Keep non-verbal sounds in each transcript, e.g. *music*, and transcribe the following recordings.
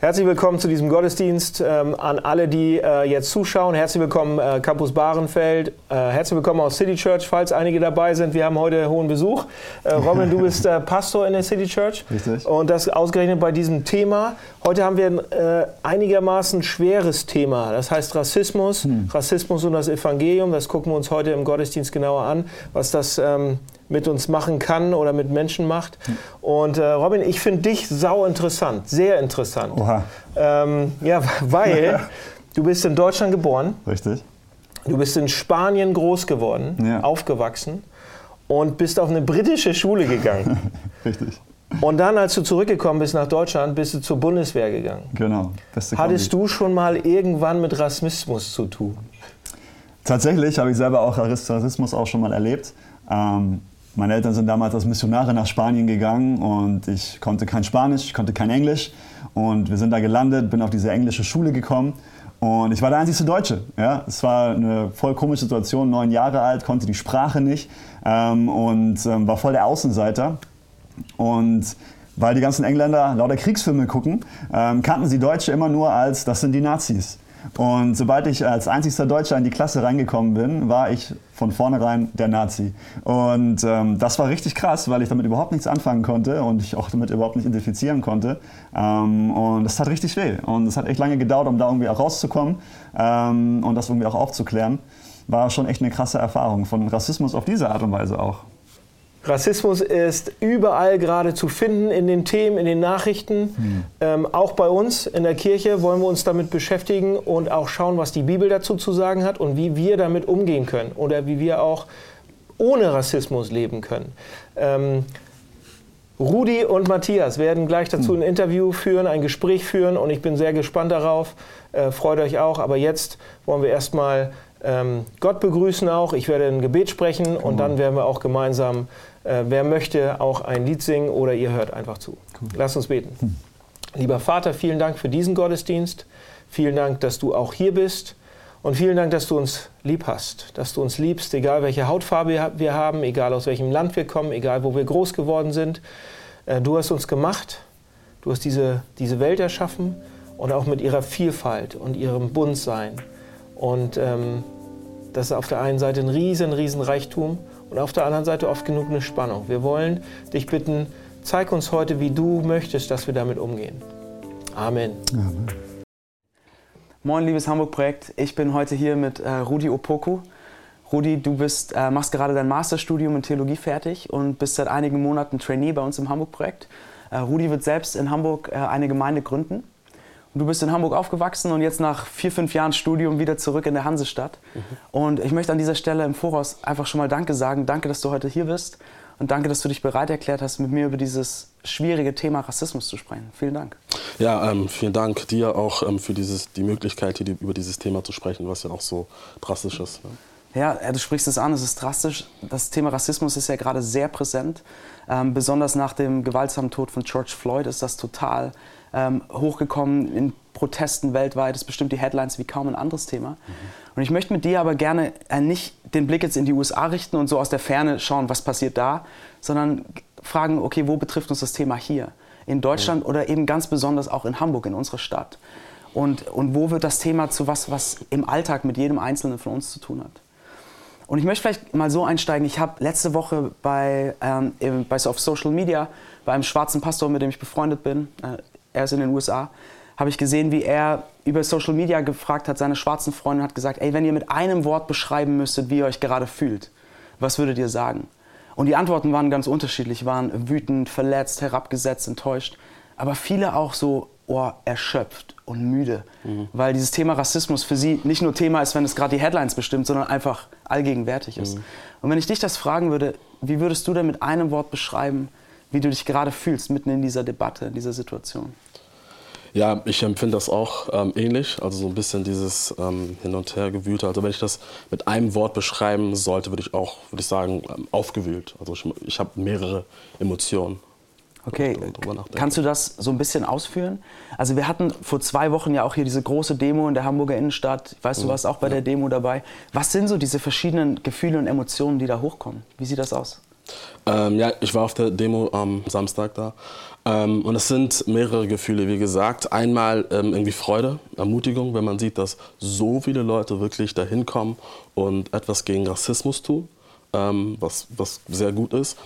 Herzlich willkommen zu diesem Gottesdienst ähm, an alle, die äh, jetzt zuschauen. Herzlich willkommen äh, Campus Bahrenfeld. Äh, herzlich willkommen aus City Church, falls einige dabei sind. Wir haben heute hohen Besuch. Äh, Robin, du bist äh, Pastor in der City Church. Richtig. Und das ausgerechnet bei diesem Thema. Heute haben wir ein äh, einigermaßen schweres Thema. Das heißt Rassismus, hm. Rassismus und das Evangelium. Das gucken wir uns heute im Gottesdienst genauer an, was das ähm, mit uns machen kann oder mit Menschen macht. Und äh, Robin, ich finde dich sau interessant, sehr interessant. Oha. Ähm, ja, *laughs* weil *laughs* du bist in Deutschland geboren. Richtig. Du bist in Spanien groß geworden, ja. aufgewachsen und bist auf eine britische Schule gegangen. *laughs* Richtig. Und dann, als du zurückgekommen bist nach Deutschland, bist du zur Bundeswehr gegangen. Genau. Beste Hattest du schon mal irgendwann mit Rassismus zu tun? Tatsächlich habe ich selber auch Rassismus auch schon mal erlebt. Ähm, meine Eltern sind damals als Missionare nach Spanien gegangen und ich konnte kein Spanisch, ich konnte kein Englisch. Und wir sind da gelandet, bin auf diese englische Schule gekommen und ich war der einzige Deutsche. Ja? Es war eine voll komische Situation, neun Jahre alt, konnte die Sprache nicht ähm, und ähm, war voll der Außenseiter. Und weil die ganzen Engländer lauter Kriegsfilme gucken, ähm, kannten sie Deutsche immer nur als, das sind die Nazis. Und sobald ich als einzigster Deutscher in die Klasse reingekommen bin, war ich von vornherein der Nazi. Und ähm, das war richtig krass, weil ich damit überhaupt nichts anfangen konnte und ich auch damit überhaupt nicht identifizieren konnte. Ähm, und das tat richtig weh. Und es hat echt lange gedauert, um da irgendwie auch rauszukommen ähm, und das irgendwie auch aufzuklären. War schon echt eine krasse Erfahrung von Rassismus auf diese Art und Weise auch. Rassismus ist überall gerade zu finden in den Themen, in den Nachrichten. Hm. Ähm, auch bei uns in der Kirche wollen wir uns damit beschäftigen und auch schauen, was die Bibel dazu zu sagen hat und wie wir damit umgehen können oder wie wir auch ohne Rassismus leben können. Ähm, Rudi und Matthias werden gleich dazu hm. ein Interview führen, ein Gespräch führen und ich bin sehr gespannt darauf. Äh, freut euch auch. Aber jetzt wollen wir erstmal ähm, Gott begrüßen auch. Ich werde ein Gebet sprechen und dann werden wir auch gemeinsam äh, wer möchte, auch ein Lied singen oder ihr hört einfach zu. Cool. Lasst uns beten. Hm. Lieber Vater, vielen Dank für diesen Gottesdienst. Vielen Dank, dass du auch hier bist. Und vielen Dank, dass du uns lieb hast, dass du uns liebst, egal welche Hautfarbe wir haben, egal aus welchem Land wir kommen, egal wo wir groß geworden sind. Äh, du hast uns gemacht, du hast diese, diese Welt erschaffen und auch mit ihrer Vielfalt und ihrem Buntsein. Und ähm, das ist auf der einen Seite ein riesen, riesen Reichtum und auf der anderen Seite oft genug eine Spannung. Wir wollen dich bitten, zeig uns heute, wie du möchtest, dass wir damit umgehen. Amen. Amen. Moin, liebes Hamburg-Projekt. Ich bin heute hier mit äh, Rudi Opoku. Rudi, du bist, äh, machst gerade dein Masterstudium in Theologie fertig und bist seit einigen Monaten Trainee bei uns im Hamburg-Projekt. Äh, Rudi wird selbst in Hamburg äh, eine Gemeinde gründen. Du bist in Hamburg aufgewachsen und jetzt nach vier, fünf Jahren Studium wieder zurück in der Hansestadt. Mhm. Und ich möchte an dieser Stelle im Voraus einfach schon mal Danke sagen. Danke, dass du heute hier bist und danke, dass du dich bereit erklärt hast, mit mir über dieses schwierige Thema Rassismus zu sprechen. Vielen Dank. Ja, ähm, vielen Dank dir auch ähm, für dieses, die Möglichkeit, hier über dieses Thema zu sprechen, was ja auch so drastisch ist. Ne? Ja, du sprichst es an, es ist drastisch. Das Thema Rassismus ist ja gerade sehr präsent. Ähm, besonders nach dem gewaltsamen Tod von George Floyd ist das total ähm, hochgekommen in Protesten weltweit. Das bestimmt die Headlines wie kaum ein anderes Thema. Mhm. Und ich möchte mit dir aber gerne äh, nicht den Blick jetzt in die USA richten und so aus der Ferne schauen, was passiert da, sondern fragen, okay, wo betrifft uns das Thema hier? In Deutschland mhm. oder eben ganz besonders auch in Hamburg, in unserer Stadt? Und, und wo wird das Thema zu was, was im Alltag mit jedem Einzelnen von uns zu tun hat? Und ich möchte vielleicht mal so einsteigen. Ich habe letzte Woche bei, ähm, bei auf Social Media bei einem schwarzen Pastor, mit dem ich befreundet bin, äh, er ist in den USA, habe ich gesehen, wie er über Social Media gefragt hat, seine schwarzen Freunde hat gesagt, ey, wenn ihr mit einem Wort beschreiben müsstet, wie ihr euch gerade fühlt, was würdet ihr sagen? Und die Antworten waren ganz unterschiedlich, waren wütend, verletzt, herabgesetzt, enttäuscht, aber viele auch so, oh, erschöpft und müde, mhm. weil dieses Thema Rassismus für sie nicht nur Thema ist, wenn es gerade die Headlines bestimmt, sondern einfach allgegenwärtig ist. Mhm. Und wenn ich dich das fragen würde, wie würdest du denn mit einem Wort beschreiben, wie du dich gerade fühlst, mitten in dieser Debatte, in dieser Situation. Ja, ich empfinde das auch ähm, ähnlich, also so ein bisschen dieses ähm, Hin- und Hergewühlte. Also wenn ich das mit einem Wort beschreiben sollte, würde ich auch, würde ich sagen, ähm, aufgewühlt. Also ich, ich habe mehrere Emotionen. Okay, kannst du das so ein bisschen ausführen? Also wir hatten vor zwei Wochen ja auch hier diese große Demo in der Hamburger Innenstadt. Ich weiß, du mhm. warst auch bei ja. der Demo dabei. Was sind so diese verschiedenen Gefühle und Emotionen, die da hochkommen? Wie sieht das aus? Ähm, ja, ich war auf der Demo am Samstag da. Ähm, und es sind mehrere Gefühle, wie gesagt. Einmal ähm, irgendwie Freude, Ermutigung, wenn man sieht, dass so viele Leute wirklich dahin kommen und etwas gegen Rassismus tun, ähm, was, was sehr gut ist.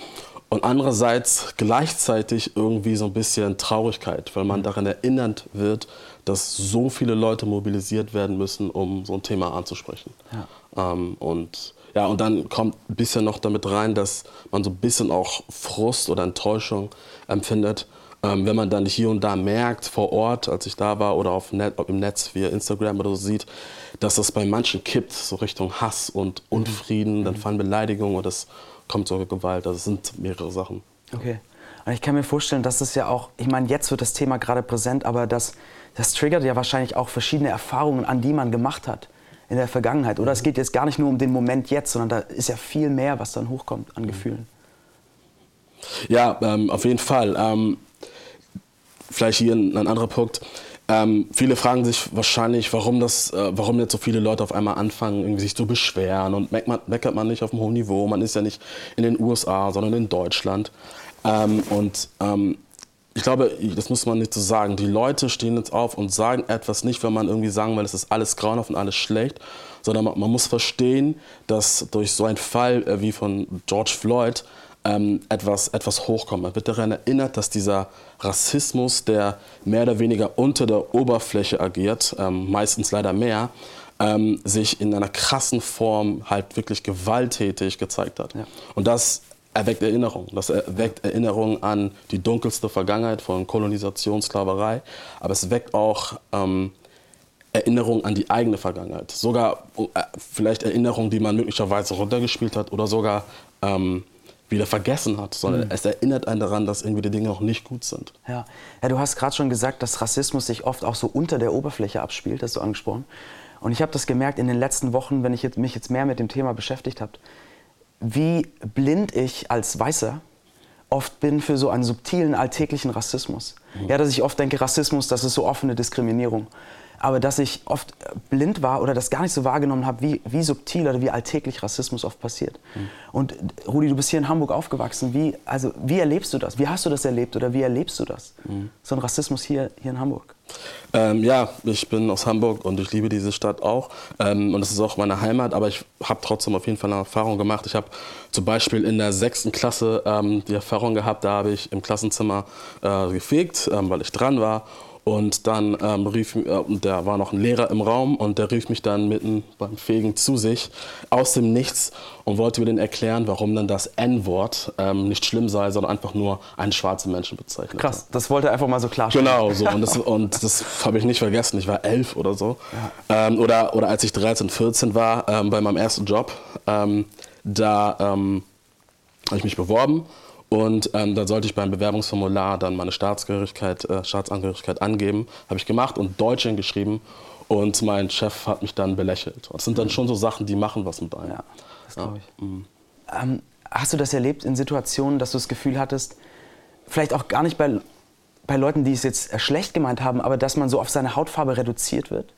Und andererseits gleichzeitig irgendwie so ein bisschen Traurigkeit, weil man daran erinnert wird, dass so viele Leute mobilisiert werden müssen, um so ein Thema anzusprechen. Ja. Ähm, und ja, und dann kommt ein bisschen noch damit rein, dass man so ein bisschen auch Frust oder Enttäuschung empfindet, ähm, wenn man dann hier und da merkt vor Ort, als ich da war oder auf Net, im Netz via Instagram oder so sieht, dass das bei manchen kippt, so Richtung Hass und Unfrieden, mhm. dann fallen Beleidigungen oder es kommt sogar Gewalt. Also es sind mehrere Sachen. Okay. Und ich kann mir vorstellen, dass das ja auch, ich meine, jetzt wird das Thema gerade präsent, aber das, das triggert ja wahrscheinlich auch verschiedene Erfahrungen, an die man gemacht hat in der Vergangenheit. Oder es geht jetzt gar nicht nur um den Moment jetzt, sondern da ist ja viel mehr, was dann hochkommt an Gefühlen. Ja, ähm, auf jeden Fall. Ähm, vielleicht hier ein, ein anderer Punkt. Ähm, viele fragen sich wahrscheinlich, warum, das, äh, warum jetzt so viele Leute auf einmal anfangen, sich zu beschweren und meckert man, man nicht auf einem hohen Niveau. Man ist ja nicht in den USA, sondern in Deutschland. Ähm, und ähm, ich glaube, das muss man nicht so sagen. Die Leute stehen jetzt auf und sagen etwas nicht, wenn man irgendwie sagen will, es ist alles grauenhaft und alles schlecht, sondern man, man muss verstehen, dass durch so einen Fall äh, wie von George Floyd ähm, etwas, etwas hochkommt. Man wird daran erinnert, dass dieser Rassismus, der mehr oder weniger unter der Oberfläche agiert, ähm, meistens leider mehr, ähm, sich in einer krassen Form halt wirklich gewalttätig gezeigt hat. Ja. Und das erweckt Erinnerung. Das erweckt Erinnerung an die dunkelste Vergangenheit von Kolonisation, Sklaverei. Aber es weckt auch ähm, Erinnerung an die eigene Vergangenheit. Sogar äh, vielleicht Erinnerungen, die man möglicherweise runtergespielt hat oder sogar ähm, wieder vergessen hat, sondern mhm. es erinnert einen daran, dass irgendwie die Dinge auch nicht gut sind. Ja, ja du hast gerade schon gesagt, dass Rassismus sich oft auch so unter der Oberfläche abspielt, hast du angesprochen. Und ich habe das gemerkt in den letzten Wochen, wenn ich jetzt, mich jetzt mehr mit dem Thema beschäftigt habe, wie blind ich als Weißer oft bin für so einen subtilen alltäglichen Rassismus. Mhm. Ja, dass ich oft denke, Rassismus, das ist so offene Diskriminierung aber dass ich oft blind war oder das gar nicht so wahrgenommen habe, wie, wie subtil oder wie alltäglich Rassismus oft passiert. Mhm. Und Rudi, du bist hier in Hamburg aufgewachsen. Wie, also, wie erlebst du das? Wie hast du das erlebt oder wie erlebst du das? Mhm. So ein Rassismus hier, hier in Hamburg? Ähm, ja, ich bin aus Hamburg und ich liebe diese Stadt auch. Ähm, und es ist auch meine Heimat, aber ich habe trotzdem auf jeden Fall eine Erfahrung gemacht. Ich habe zum Beispiel in der sechsten Klasse ähm, die Erfahrung gehabt, da habe ich im Klassenzimmer äh, gefegt, ähm, weil ich dran war. Und dann ähm, rief, äh, der war noch ein Lehrer im Raum und der rief mich dann mitten beim Fegen zu sich aus dem Nichts und wollte mir dann erklären, warum dann das N-Wort ähm, nicht schlimm sei, sondern einfach nur einen schwarzen Menschen bezeichnet. Krass, das wollte er einfach mal so klarstellen. Genau, so. Und das, und das habe ich nicht vergessen. Ich war elf oder so. Ja. Ähm, oder, oder als ich 13, 14 war, ähm, bei meinem ersten Job, ähm, da ähm, habe ich mich beworben und ähm, dann sollte ich beim Bewerbungsformular dann meine Staatsangehörigkeit, äh, Staatsangehörigkeit angeben. Habe ich gemacht und Deutsch geschrieben. Und mein Chef hat mich dann belächelt. Das sind dann schon so Sachen, die machen was mit einem. Ja, das glaube ich. Ja. Mhm. Ähm, hast du das erlebt in Situationen, dass du das Gefühl hattest, vielleicht auch gar nicht bei, bei Leuten, die es jetzt schlecht gemeint haben, aber dass man so auf seine Hautfarbe reduziert wird?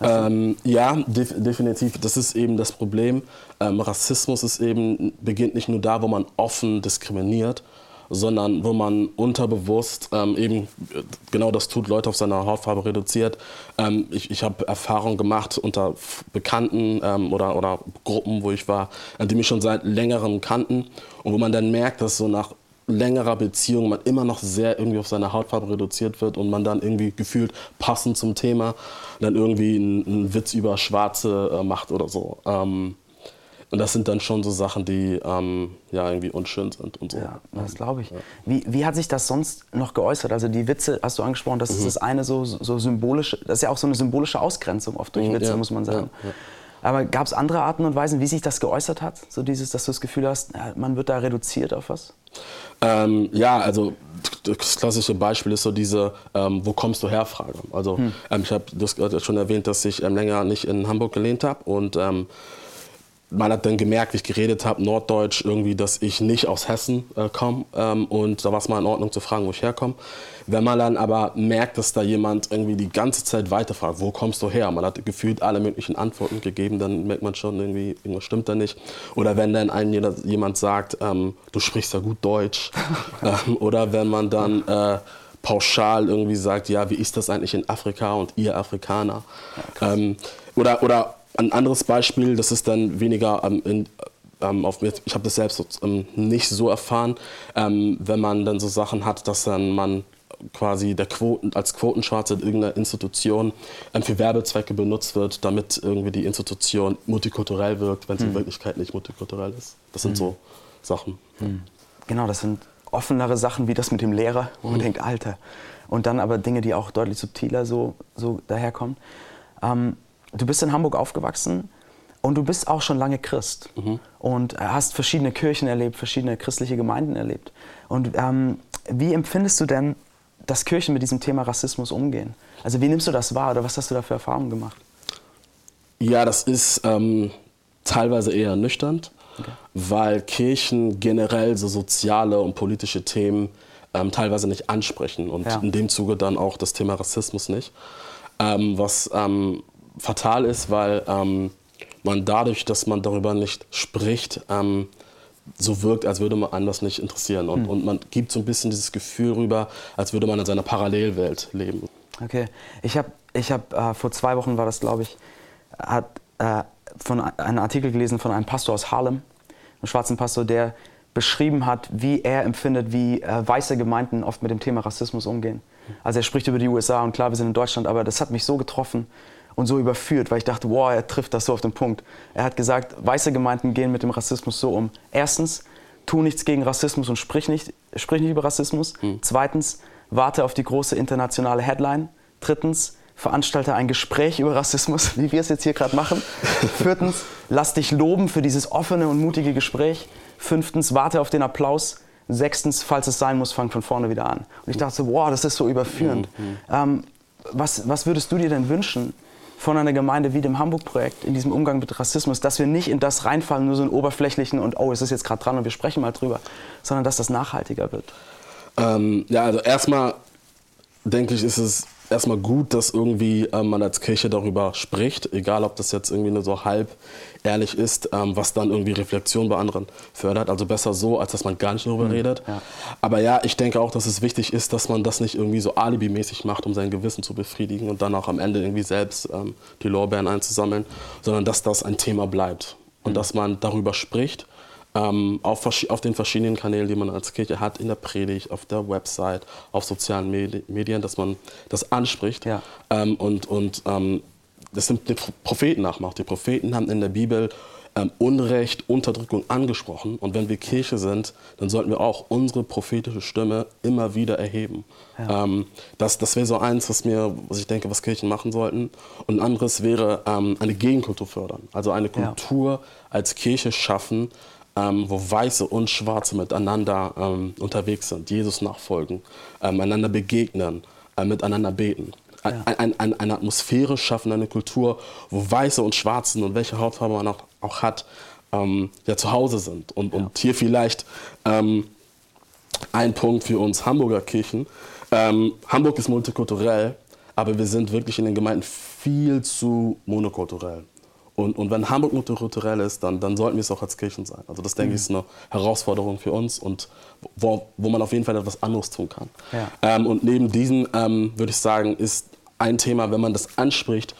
Ähm, ja, def definitiv. Das ist eben das Problem. Ähm, Rassismus ist eben, beginnt nicht nur da, wo man offen diskriminiert, sondern wo man unterbewusst ähm, eben genau das tut, Leute auf seine Hautfarbe reduziert. Ähm, ich ich habe Erfahrungen gemacht unter Bekannten ähm, oder, oder Gruppen, wo ich war, die mich schon seit längerem kannten und wo man dann merkt, dass so nach längerer Beziehung man immer noch sehr irgendwie auf seine Hautfarbe reduziert wird und man dann irgendwie gefühlt passend zum Thema dann irgendwie einen, einen Witz über Schwarze äh, macht oder so. Ähm, und das sind dann schon so Sachen, die ähm, ja irgendwie unschön sind und so. Ja, das glaube ich. Ja. Wie, wie hat sich das sonst noch geäußert? Also die Witze hast du angesprochen, das mhm. ist das eine so, so symbolische, das ist ja auch so eine symbolische Ausgrenzung oft durch mhm, Witze, ja. muss man sagen. Ja, aber gab es andere Arten und Weisen, wie sich das geäußert hat? So dieses, dass du das Gefühl hast, man wird da reduziert auf was? Ähm, ja, also das klassische Beispiel ist so diese ähm, Wo kommst du her Frage. Also hm. ähm, ich habe das schon erwähnt, dass ich ähm, länger nicht in Hamburg gelehnt habe und ähm, man hat dann gemerkt, wie ich geredet habe, Norddeutsch, irgendwie, dass ich nicht aus Hessen äh, komme. Ähm, und da war es mal in Ordnung zu fragen, wo ich herkomme. Wenn man dann aber merkt, dass da jemand irgendwie die ganze Zeit weiterfragt, wo kommst du her? Man hat gefühlt alle möglichen Antworten gegeben, dann merkt man schon irgendwie, irgendwas stimmt da nicht. Oder wenn dann einem jemand sagt, ähm, du sprichst ja gut Deutsch. *laughs* ähm, oder wenn man dann äh, pauschal irgendwie sagt, ja, wie ist das eigentlich in Afrika und ihr Afrikaner? Ja, ähm, oder, oder ein anderes Beispiel, das ist dann weniger ähm, in, ähm, auf mir, ich habe das selbst ähm, nicht so erfahren, ähm, wenn man dann so Sachen hat, dass dann man quasi der Quoten, als Quotenschwarze in irgendeiner Institution für Werbezwecke benutzt wird, damit irgendwie die Institution multikulturell wirkt, wenn sie hm. in Wirklichkeit nicht multikulturell ist. Das sind hm. so Sachen. Hm. Genau, das sind offenere Sachen wie das mit dem Lehrer, wo man hm. denkt, Alter. Und dann aber Dinge, die auch deutlich subtiler so, so daherkommen. Ähm, du bist in Hamburg aufgewachsen und du bist auch schon lange Christ mhm. und hast verschiedene Kirchen erlebt, verschiedene christliche Gemeinden erlebt. Und ähm, wie empfindest du denn, dass Kirchen mit diesem Thema Rassismus umgehen? Also wie nimmst du das wahr oder was hast du da für Erfahrungen gemacht? Ja, das ist ähm, teilweise eher nüchtern, okay. weil Kirchen generell so soziale und politische Themen ähm, teilweise nicht ansprechen und ja. in dem Zuge dann auch das Thema Rassismus nicht. Ähm, was ähm, fatal ist, weil ähm, man dadurch, dass man darüber nicht spricht, ähm, so wirkt, als würde man anders nicht interessieren. Und, hm. und man gibt so ein bisschen dieses Gefühl rüber, als würde man in seiner Parallelwelt leben. Okay. Ich habe ich hab, äh, vor zwei Wochen war das, glaube ich, hat äh, von einem Artikel gelesen von einem Pastor aus Harlem, einem schwarzen Pastor, der beschrieben hat, wie er empfindet, wie äh, weiße Gemeinden oft mit dem Thema Rassismus umgehen. Also er spricht über die USA und klar, wir sind in Deutschland, aber das hat mich so getroffen, und so überführt, weil ich dachte, wow, er trifft das so auf den Punkt. Er hat gesagt, weiße Gemeinden gehen mit dem Rassismus so um. Erstens, tu nichts gegen Rassismus und sprich nicht, sprich nicht über Rassismus. Hm. Zweitens, warte auf die große internationale Headline. Drittens, veranstalte ein Gespräch über Rassismus, *laughs* wie wir es jetzt hier gerade machen. Viertens, lass dich loben für dieses offene und mutige Gespräch. Fünftens, warte auf den Applaus. Sechstens, falls es sein muss, fang von vorne wieder an. Und ich dachte so, wow, das ist so überführend. Mhm. Ähm, was, was würdest du dir denn wünschen, von einer Gemeinde wie dem Hamburg-Projekt in diesem Umgang mit Rassismus, dass wir nicht in das reinfallen, nur so einen oberflächlichen und oh, es ist jetzt gerade dran und wir sprechen mal drüber, sondern dass das nachhaltiger wird? Ähm, ja, also erstmal denke ich, ist es erstmal gut, dass irgendwie ähm, man als Kirche darüber spricht, egal ob das jetzt irgendwie nur so halb ehrlich ist, ähm, was dann irgendwie Reflexion bei anderen fördert. Also besser so, als dass man gar nicht darüber mhm, redet. Ja. Aber ja, ich denke auch, dass es wichtig ist, dass man das nicht irgendwie so alibimäßig macht, um sein Gewissen zu befriedigen und dann auch am Ende irgendwie selbst ähm, die Lorbeeren einzusammeln, sondern dass das ein Thema bleibt und mhm. dass man darüber spricht ähm, auf, auf, den verschiedenen Kanälen, die man als Kirche hat, in der Predigt, auf der Website, auf sozialen Medien, dass man das anspricht ja. ähm, und, und ähm, das sind die Propheten nachmacht. Die Propheten haben in der Bibel ähm, Unrecht, Unterdrückung angesprochen. Und wenn wir Kirche sind, dann sollten wir auch unsere prophetische Stimme immer wieder erheben. Ja. Ähm, das das wäre so eins, was, mir, was ich denke, was Kirchen machen sollten. Und ein anderes wäre ähm, eine Gegenkultur fördern. Also eine Kultur ja. als Kirche schaffen, ähm, wo Weiße und Schwarze miteinander ähm, unterwegs sind, Jesus nachfolgen, ähm, einander begegnen, äh, miteinander beten. Ja. Ein, ein, eine Atmosphäre schaffen, eine Kultur, wo Weiße und Schwarzen und welche Hautfarbe man auch, auch hat, ähm, ja zu Hause sind. Und, ja. und hier vielleicht ähm, ein Punkt für uns Hamburger Kirchen. Ähm, Hamburg ist multikulturell, aber wir sind wirklich in den Gemeinden viel zu monokulturell. Und, und wenn Hamburg multikulturell ist, dann, dann sollten wir es auch als Kirchen sein. Also das, denke mhm. ich, ist eine Herausforderung für uns und wo, wo man auf jeden Fall etwas anderes tun kann. Ja. Ähm, und neben diesem, ähm, würde ich sagen, ist ein Thema, wenn man das anspricht,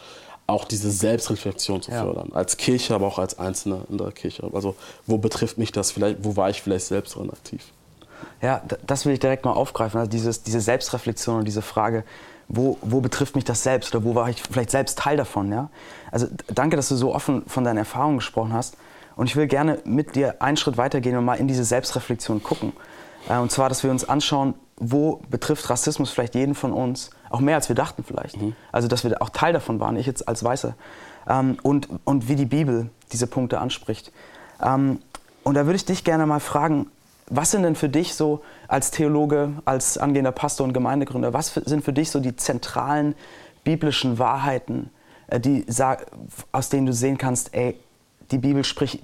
auch diese Selbstreflexion zu fördern. Ja. Als Kirche, aber auch als Einzelne in der Kirche. Also wo betrifft mich das vielleicht, wo war ich vielleicht selbst drin aktiv? Ja, das will ich direkt mal aufgreifen. Also dieses, diese Selbstreflexion und diese Frage, wo, wo betrifft mich das selbst oder wo war ich vielleicht selbst Teil davon? Ja? Also danke, dass du so offen von deinen Erfahrungen gesprochen hast. Und ich will gerne mit dir einen Schritt weitergehen und mal in diese Selbstreflexion gucken. Äh, und zwar, dass wir uns anschauen, wo betrifft Rassismus vielleicht jeden von uns, auch mehr als wir dachten vielleicht. Mhm. Also dass wir auch Teil davon waren, ich jetzt als Weißer. Ähm, und, und wie die Bibel diese Punkte anspricht. Ähm, und da würde ich dich gerne mal fragen, was sind denn für dich so als Theologe, als angehender Pastor und Gemeindegründer, was sind für dich so die zentralen biblischen Wahrheiten, äh, die, aus denen du sehen kannst, ey, die Bibel spricht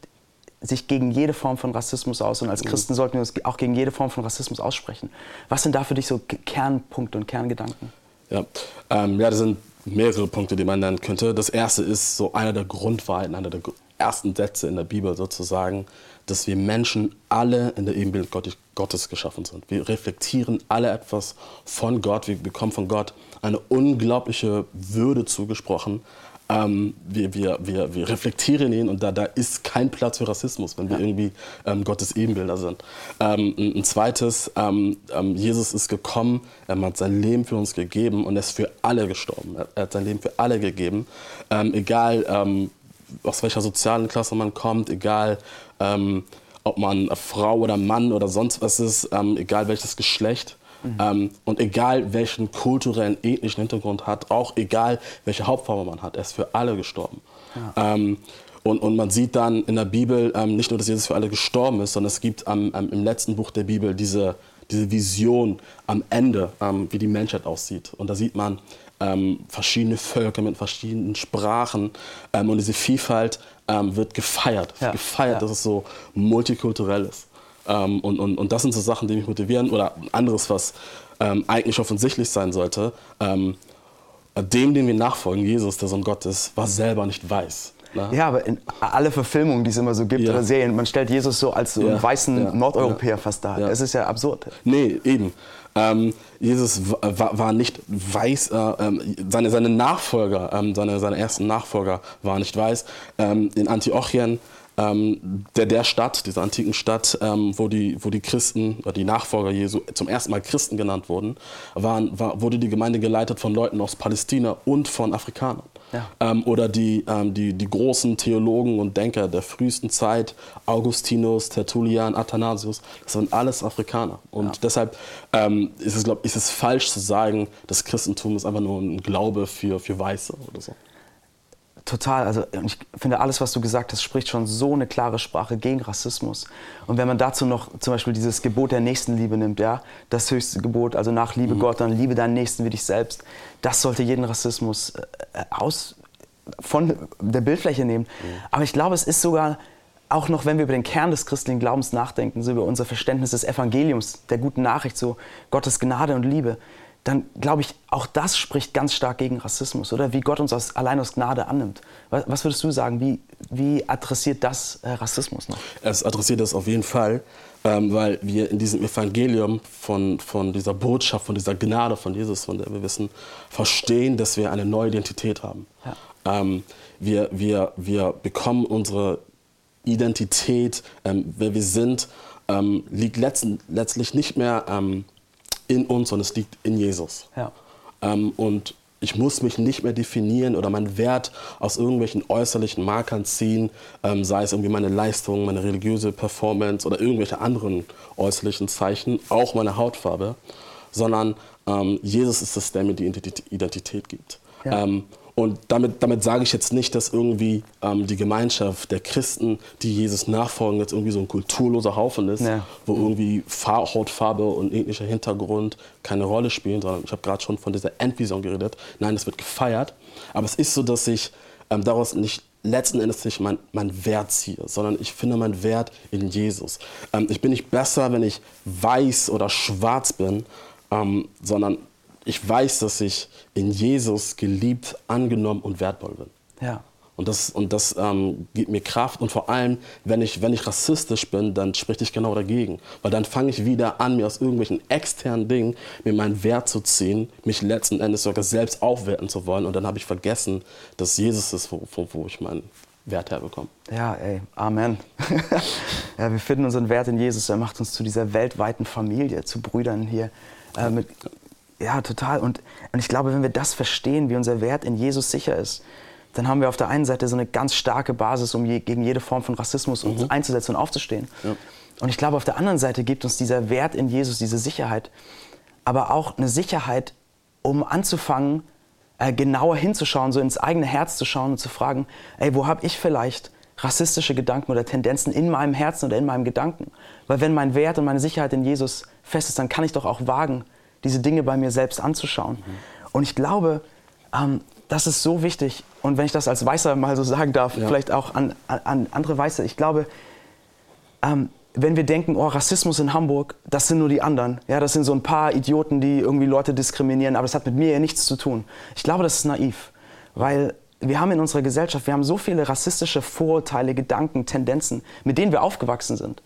sich gegen jede Form von Rassismus aus und als Mhm. Christen sollten wir uns auch gegen jede Form von Rassismus aussprechen. Was sind da für dich so Kernpunkte und Kerngedanken? Ja, ähm, ja, das sind mehrere Punkte, die man nennen könnte. Das erste ist so einer der Grundwahrheiten, einer der ersten Sätze in der Bibel sozusagen, dass wir Menschen alle in der Ebenbild Gottes, geschaffen sind. Wir reflektieren alle etwas von Gott, wir bekommen von Gott eine unglaubliche Würde zugesprochen. Ähm, wir, wir, wir, wir reflektieren ihn und da, da ist kein Platz für Rassismus, wenn wir irgendwie ähm, Gottes Ebenbilder sind. Ähm, ein, zweites, ähm, ähm, Jesus ist gekommen, er hat sein Leben für uns gegeben und er ist für alle gestorben. Er, hat sein Leben für alle gegeben, ähm, egal aus welcher sozialen Klasse man kommt, egal ähm, ob man Frau oder Mann oder sonst was ist, ähm, egal welches Geschlecht. Ähm, und egal welchen kulturellen, ethnischen Hintergrund hat, auch egal welche Hauptfarbe man hat, er ist für alle gestorben. Ähm, und, und man sieht dann in der Bibel ähm, nicht nur, dass Jesus für alle gestorben ist, sondern es gibt am, am, im letzten Buch der Bibel diese, diese Vision am Ende, ähm, wie die Menschheit aussieht. Und da sieht man ähm, verschiedene Völker mit verschiedenen Sprachen ähm, und diese Vielfalt ähm, wird gefeiert. Ja, gefeiert, ja. dass es so multikulturell ist. Ähm, und, und, und das sind so Sachen, die mich motivieren. Oder anderes, was ähm, eigentlich offensichtlich sein sollte. Dem, den wir nachfolgen, Jesus, der Sohn Gottes, war selber nicht weiß. Ne? Ja, aber in alle Verfilmungen, die es immer so gibt Ja. oder Serien, man stellt Jesus so als so einen Ja, weißen ja, Nordeuropäer fast dar. Ja. Es ist ja absurd. Nee, eben. Ähm, Jesus wa- war, war nicht weiß, äh, ähm, seine, seine Nachfolger, ähm, seine, seine ersten Nachfolger waren nicht weiß. Ähm, in Antiochien, ähm, der, der Stadt, dieser antiken Stadt, ähm, wo, die, wo die Christen, oder die Nachfolger Jesu zum ersten Mal Christen genannt wurden, waren, war, wurde die Gemeinde geleitet von Leuten aus Palästina und von Afrikanern. Ja. Ähm, oder die, ähm, die, die großen Theologen und Denker der frühesten Zeit, Augustinus, Tertullian, Athanasius, das sind alles Afrikaner. Und deshalb ähm, ist, es, glaub, ist es falsch zu sagen, das Christentum ist einfach nur ein Glaube für, für Weiße oder so. Total. Also ich finde, alles, was du gesagt hast, spricht schon so eine klare Sprache gegen Rassismus. Und wenn man dazu noch zum Beispiel dieses Gebot der Nächstenliebe nimmt, ja, das höchste Gebot, also nach Liebe Gott, dann liebe deinen Nächsten wie dich selbst, das sollte jeden Rassismus äh, aus, von der Bildfläche nehmen. Aber ich glaube, es ist sogar auch noch, wenn wir über den Kern des christlichen Glaubens nachdenken, so über unser Verständnis des Evangeliums, der guten Nachricht, so Gottes Gnade und Liebe, dann glaube ich, auch das spricht ganz stark gegen Rassismus, oder? Wie Gott uns aus, allein aus Gnade annimmt. Was, was würdest du sagen? Wie, wie adressiert das äh, Rassismus noch? Es adressiert das auf jeden Fall, ähm, weil wir in diesem Evangelium von, von dieser Botschaft, von dieser Gnade von Jesus, von der wir wissen, verstehen, dass wir eine neue Identität haben. Ja. Ähm, wir, wir, wir bekommen unsere Identität, ähm, wer wir sind, ähm, liegt letzten, letztlich nicht mehr ähm, in uns, sondern es liegt in Jesus. Ja. Ähm, und ich muss mich nicht mehr definieren oder meinen Wert aus irgendwelchen äußerlichen Markern ziehen, ähm, sei es irgendwie meine Leistung, meine religiöse Performance oder irgendwelche anderen äußerlichen Zeichen, auch meine Hautfarbe, sondern ähm, Jesus ist es, der mir die Identität, Identität gibt. Ja. Ähm, und damit, damit sage ich jetzt nicht, dass irgendwie ähm, die Gemeinschaft der Christen, die Jesus nachfolgen, jetzt irgendwie so ein kulturloser Haufen ist, Ja. wo irgendwie Fa Hautfarbe und ethnischer Hintergrund keine Rolle spielen, sondern ich habe gerade schon von dieser Endvision geredet. Nein, das wird gefeiert. Aber es ist so, dass ich ähm, daraus nicht letzten Endes nicht mein, mein Wert ziehe, sondern ich finde meinen Wert in Jesus. Ähm, ich bin nicht besser, wenn ich weiß oder schwarz bin, ähm, sondern ich weiß, dass ich in Jesus geliebt, angenommen und wertvoll bin. Ja. Und das, und das ähm, gibt mir Kraft. Und vor allem, wenn ich, wenn ich rassistisch bin, dann spreche ich genau dagegen. Weil dann fange ich wieder an, mir aus irgendwelchen externen Dingen mir meinen Wert zu ziehen, mich letzten Endes sogar selbst aufwerten zu wollen. Und dann habe ich vergessen, dass Jesus ist, wo, wo, wo ich meinen Wert herbekomme. Ja, ey, Amen. *laughs* ja, wir finden unseren Wert in Jesus. Er macht uns zu dieser weltweiten Familie, zu Brüdern hier. Äh, mit, ja, total. Und, und ich glaube, wenn wir das verstehen, wie unser Wert in Jesus sicher ist, dann haben wir auf der einen Seite so eine ganz starke Basis, um je, gegen jede Form von Rassismus uns einzusetzen und aufzustehen. Und ich glaube, auf der anderen Seite gibt uns dieser Wert in Jesus, diese Sicherheit, aber auch eine Sicherheit, um anzufangen, äh, genauer hinzuschauen, so ins eigene Herz zu schauen und zu fragen, ey, wo habe ich vielleicht rassistische Gedanken oder Tendenzen in meinem Herzen oder in meinem Gedanken? Weil wenn mein Wert und meine Sicherheit in Jesus fest ist, dann kann ich doch auch wagen, diese Dinge bei mir selbst anzuschauen. Und ich glaube, ähm, das ist so wichtig. Und wenn ich das als Weißer mal so sagen darf, ja. vielleicht auch an, an, andere Weiße, ich glaube, ähm, wenn wir denken, oh, Rassismus in Hamburg, das sind nur die anderen. Ja, das sind so ein paar Idioten, die irgendwie Leute diskriminieren, aber das hat mit mir ja nichts zu tun. Ich glaube, das ist naiv, weil wir haben in unserer Gesellschaft, wir haben so viele rassistische Vorurteile, Gedanken, Tendenzen, mit denen wir aufgewachsen sind.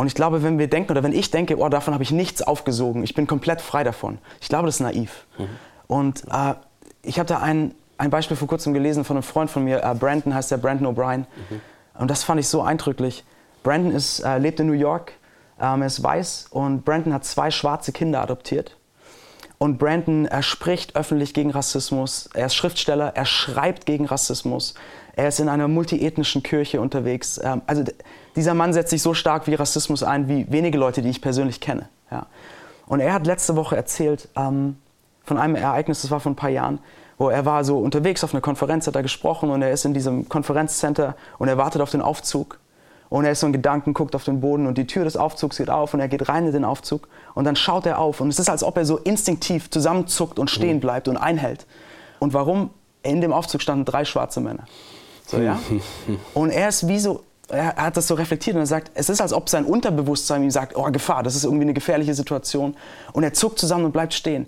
Und ich glaube, wenn wir denken oder wenn ich denke, oh, davon habe ich nichts aufgesogen, ich bin komplett frei davon. Ich glaube, das ist naiv. Mhm. Und äh, ich habe da ein, ein Beispiel vor kurzem gelesen von einem Freund von mir, äh, Brandon heißt der, Brandon O'Brien. Mhm. Und das fand ich so eindrücklich. Brandon ist, äh, lebt in New York, ähm, er ist weiß und Brandon hat zwei schwarze Kinder adoptiert. Und Brandon er spricht öffentlich gegen Rassismus. Er ist Schriftsteller, er schreibt gegen Rassismus. Er ist in einer multiethnischen Kirche unterwegs. Ähm, also dieser Mann setzt sich so stark wie Rassismus ein wie wenige Leute, die ich persönlich kenne. Ja. Und er hat letzte Woche erzählt ähm, von einem Ereignis, das war vor ein paar Jahren, wo er war so unterwegs auf einer Konferenz, hat er gesprochen und er ist in diesem Konferenzcenter und er wartet auf den Aufzug und er ist so in Gedanken, guckt auf den Boden und die Tür des Aufzugs geht auf und er geht rein in den Aufzug und dann schaut er auf und es ist, als ob er so instinktiv zusammenzuckt und stehen mhm. bleibt und einhält. Und warum? In dem Aufzug standen drei schwarze Männer. So, ja? *laughs* Und er ist wie so, er hat das so reflektiert und er sagt, es ist, als ob sein Unterbewusstsein ihm sagt, oh, Gefahr, das ist irgendwie eine gefährliche Situation. Und er zuckt zusammen und bleibt stehen.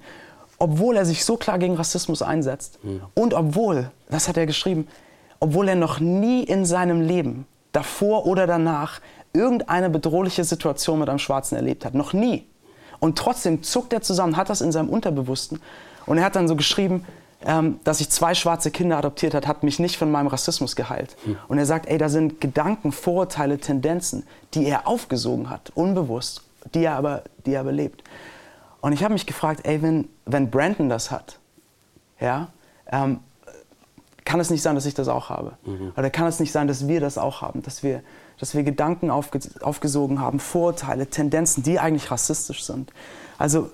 Obwohl er sich so klar gegen Rassismus einsetzt mhm. und obwohl, das hat er geschrieben, obwohl er noch nie in seinem Leben davor oder danach irgendeine bedrohliche Situation mit einem Schwarzen erlebt hat. Noch nie. Und trotzdem zuckt er zusammen, hat das in seinem Unterbewussten. Und er hat dann so geschrieben, ähm, dass ich zwei schwarze Kinder adoptiert hat, hat mich nicht von meinem Rassismus geheilt. Hm. Und er sagt, ey, da sind Gedanken, Vorurteile, Tendenzen, die er aufgesogen hat, unbewusst, die er aber, die er aber lebt. Und ich habe mich gefragt, ey, wenn, wenn Brandon das hat, ja, ähm, kann es nicht sein, dass ich das auch habe? Mhm. Oder kann es nicht sein, dass wir das auch haben? Dass wir, dass wir Gedanken aufge aufgesogen haben, Vorurteile, Tendenzen, die eigentlich rassistisch sind. Also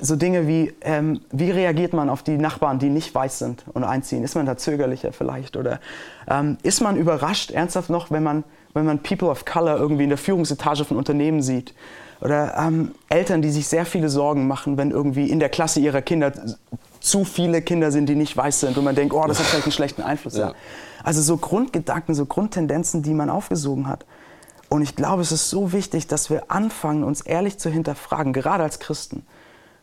so Dinge wie, ähm, wie reagiert man auf die Nachbarn, die nicht weiß sind und einziehen? Ist man da zögerlicher vielleicht? Oder ähm, ist man überrascht, ernsthaft noch, wenn man, wenn man People of Color irgendwie in der Führungsetage von Unternehmen sieht? Oder ähm, Eltern, die sich sehr viele Sorgen machen, wenn irgendwie in der Klasse ihrer Kinder zu viele Kinder sind, die nicht weiß sind und man denkt, oh, das hat vielleicht einen schlechten Einfluss. Ja. Also so Grundgedanken, so Grundtendenzen, die man aufgesogen hat. Und ich glaube, es ist so wichtig, dass wir anfangen, uns ehrlich zu hinterfragen, gerade als Christen.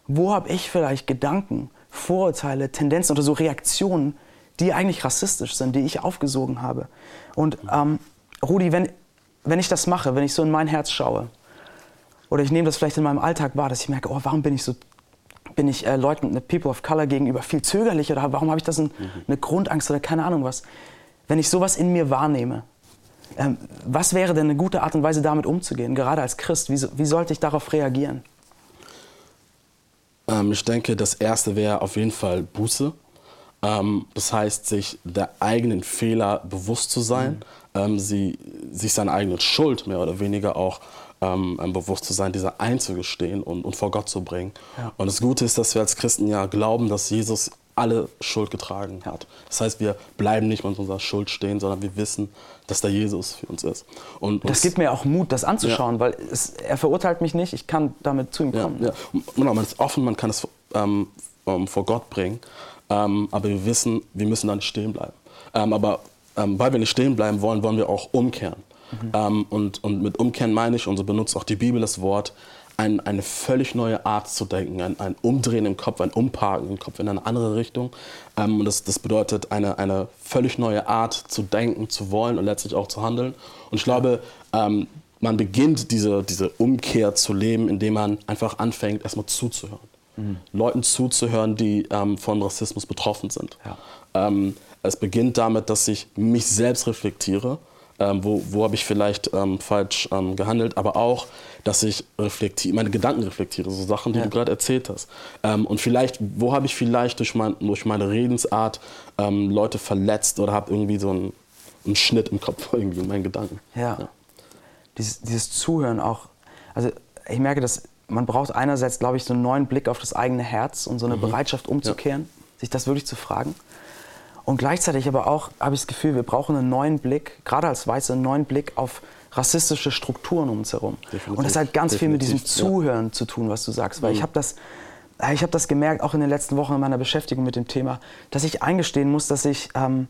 Wo habe ich vielleicht Gedanken, Vorurteile, Tendenzen oder so Reaktionen, die eigentlich rassistisch sind, die ich aufgesogen habe? Und ähm, Rudi, wenn, wenn ich das mache, wenn ich so in mein Herz schaue, oder ich nehme das vielleicht in meinem Alltag wahr, dass ich merke, oh, warum bin ich so bin ich äh, Leuten, People of Color gegenüber viel zögerlicher oder warum habe ich das ein, mhm. eine Grundangst oder keine Ahnung was. Wenn ich sowas in mir wahrnehme, ähm, was wäre denn eine gute Art und Weise, damit umzugehen, gerade als Christ? Wie, wie sollte ich darauf reagieren? Ähm, ich denke, das Erste wäre auf jeden Fall Buße. Ähm, das heißt, sich der eigenen Fehler bewusst zu sein, mhm. ähm, sie, sich seiner eigenen Schuld mehr oder weniger auch ähm, bewusst zu sein, diese einzugestehen und, und vor Gott zu bringen. Ja. Und das Gute ist, dass wir als Christen ja glauben, dass Jesus alle Schuld getragen hat. Das heißt, wir bleiben nicht mit unserer Schuld stehen, sondern wir wissen, dass da Jesus für uns ist. Und das gibt mir auch Mut, das anzuschauen, ja. weil es, er verurteilt mich nicht, ich kann damit zu ihm kommen. Ja, ja. Genau, man ist offen, man kann es ähm, ähm, vor Gott bringen, ähm, aber wir wissen, wir müssen da nicht stehen bleiben. Ähm, aber ähm, weil wir nicht stehen bleiben wollen, wollen wir auch umkehren. Mhm. und, und mit umkehren meine ich, und so benutzt auch die Bibel das Wort, ein, eine völlig neue Art zu denken, ein, ein, Umdrehen im Kopf, ein Umparken im Kopf in eine andere Richtung. Ähm, und das, das bedeutet eine, eine völlig neue Art zu denken, zu wollen und letztlich auch zu handeln. Und ich glaube, ähm, man beginnt diese, diese Umkehr zu leben, indem man einfach anfängt, erstmal zuzuhören. Mhm. Leuten zuzuhören, die ähm, von Rassismus betroffen sind. Ja. Ähm, es beginnt damit, dass ich mich selbst reflektiere ähm, wo, wo habe ich vielleicht ähm, falsch ähm, gehandelt, aber auch, dass ich reflektiere, meine Gedanken reflektiere, so Sachen, die ja. du gerade erzählt hast. Ähm, und vielleicht, wo habe ich vielleicht durch, mein, durch meine Redensart ähm, Leute verletzt oder habe irgendwie so einen, einen, Schnitt im Kopf *laughs* irgendwie in meinen Gedanken. Ja. ja. Dieses, dieses Zuhören auch, also ich merke, dass man braucht einerseits, glaube ich, so einen neuen Blick auf das eigene Herz und so eine mhm. Bereitschaft umzukehren, ja. sich das wirklich zu fragen. Und gleichzeitig aber auch habe ich das Gefühl, wir brauchen einen neuen Blick, gerade als Weiße, einen neuen Blick auf rassistische Strukturen um uns herum. Definitiv. Und das hat ganz viel mit diesem Zuhören ja. zu tun, was du sagst. Weil mhm. ich habe das, ich habe das gemerkt, auch in den letzten Wochen in meiner Beschäftigung mit dem Thema, dass ich eingestehen muss, dass ich, ähm,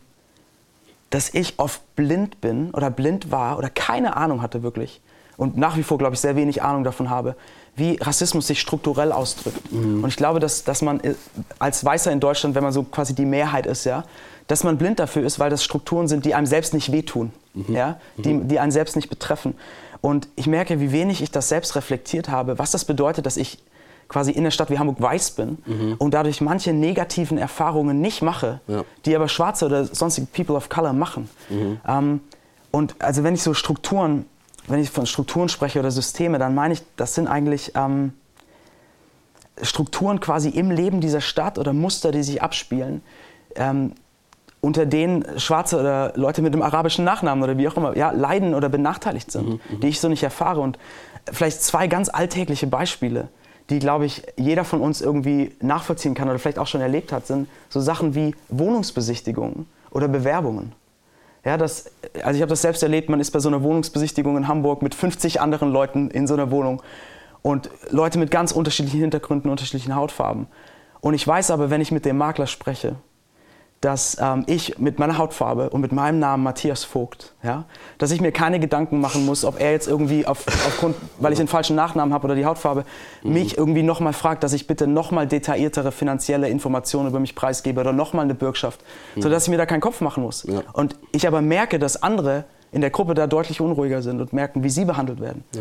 dass ich oft blind bin oder blind war oder keine Ahnung hatte wirklich und nach wie vor, glaube ich, sehr wenig Ahnung davon habe, wie Rassismus sich strukturell ausdrückt. Mhm. Und ich glaube, dass, dass man äh, als Weißer in Deutschland, wenn man so quasi die Mehrheit ist, ja, dass man blind dafür ist, weil das Strukturen sind, die einem selbst nicht wehtun, mhm. ja, die, die einen selbst nicht betreffen. Und ich merke, wie wenig ich das selbst reflektiert habe, was das bedeutet, dass ich quasi in der Stadt wie Hamburg weiß bin mhm. und dadurch manche negativen Erfahrungen nicht mache, ja. die aber Schwarze oder sonstige People of Color machen. Mhm. Ähm, und also wenn ich so Strukturen wenn ich von Strukturen spreche oder Systeme, dann meine ich, das sind eigentlich ähm, Strukturen quasi im Leben dieser Stadt oder Muster, die sich abspielen, ähm, unter denen Schwarze oder Leute mit einem arabischen Nachnamen oder wie auch immer ja, leiden oder benachteiligt sind, mhm, mhm. die ich so nicht erfahre. Und vielleicht zwei ganz alltägliche Beispiele, die, glaube ich, jeder von uns irgendwie nachvollziehen kann oder vielleicht auch schon erlebt hat, sind so Sachen wie Wohnungsbesichtigungen oder Bewerbungen. Ja, das, also ich habe das selbst erlebt, man ist bei so einer Wohnungsbesichtigung in Hamburg mit 50 anderen Leuten in so einer Wohnung und Leute mit ganz unterschiedlichen Hintergründen, unterschiedlichen Hautfarben. Und ich weiß aber, wenn ich mit dem Makler spreche, dass ähm, ich mit meiner Hautfarbe und mit meinem Namen Matthias Vogt, ja, dass ich mir keine Gedanken machen muss, ob er jetzt irgendwie auf, aufgrund, weil ich den falschen Nachnamen habe oder die Hautfarbe, mhm. mich irgendwie nochmal fragt, dass ich bitte nochmal detailliertere finanzielle Informationen über mich preisgebe oder nochmal eine Bürgschaft, mhm. sodass ich mir da keinen Kopf machen muss. Ja. Und ich aber merke, dass andere in der Gruppe da deutlich unruhiger sind und merken, wie sie behandelt werden. Ja.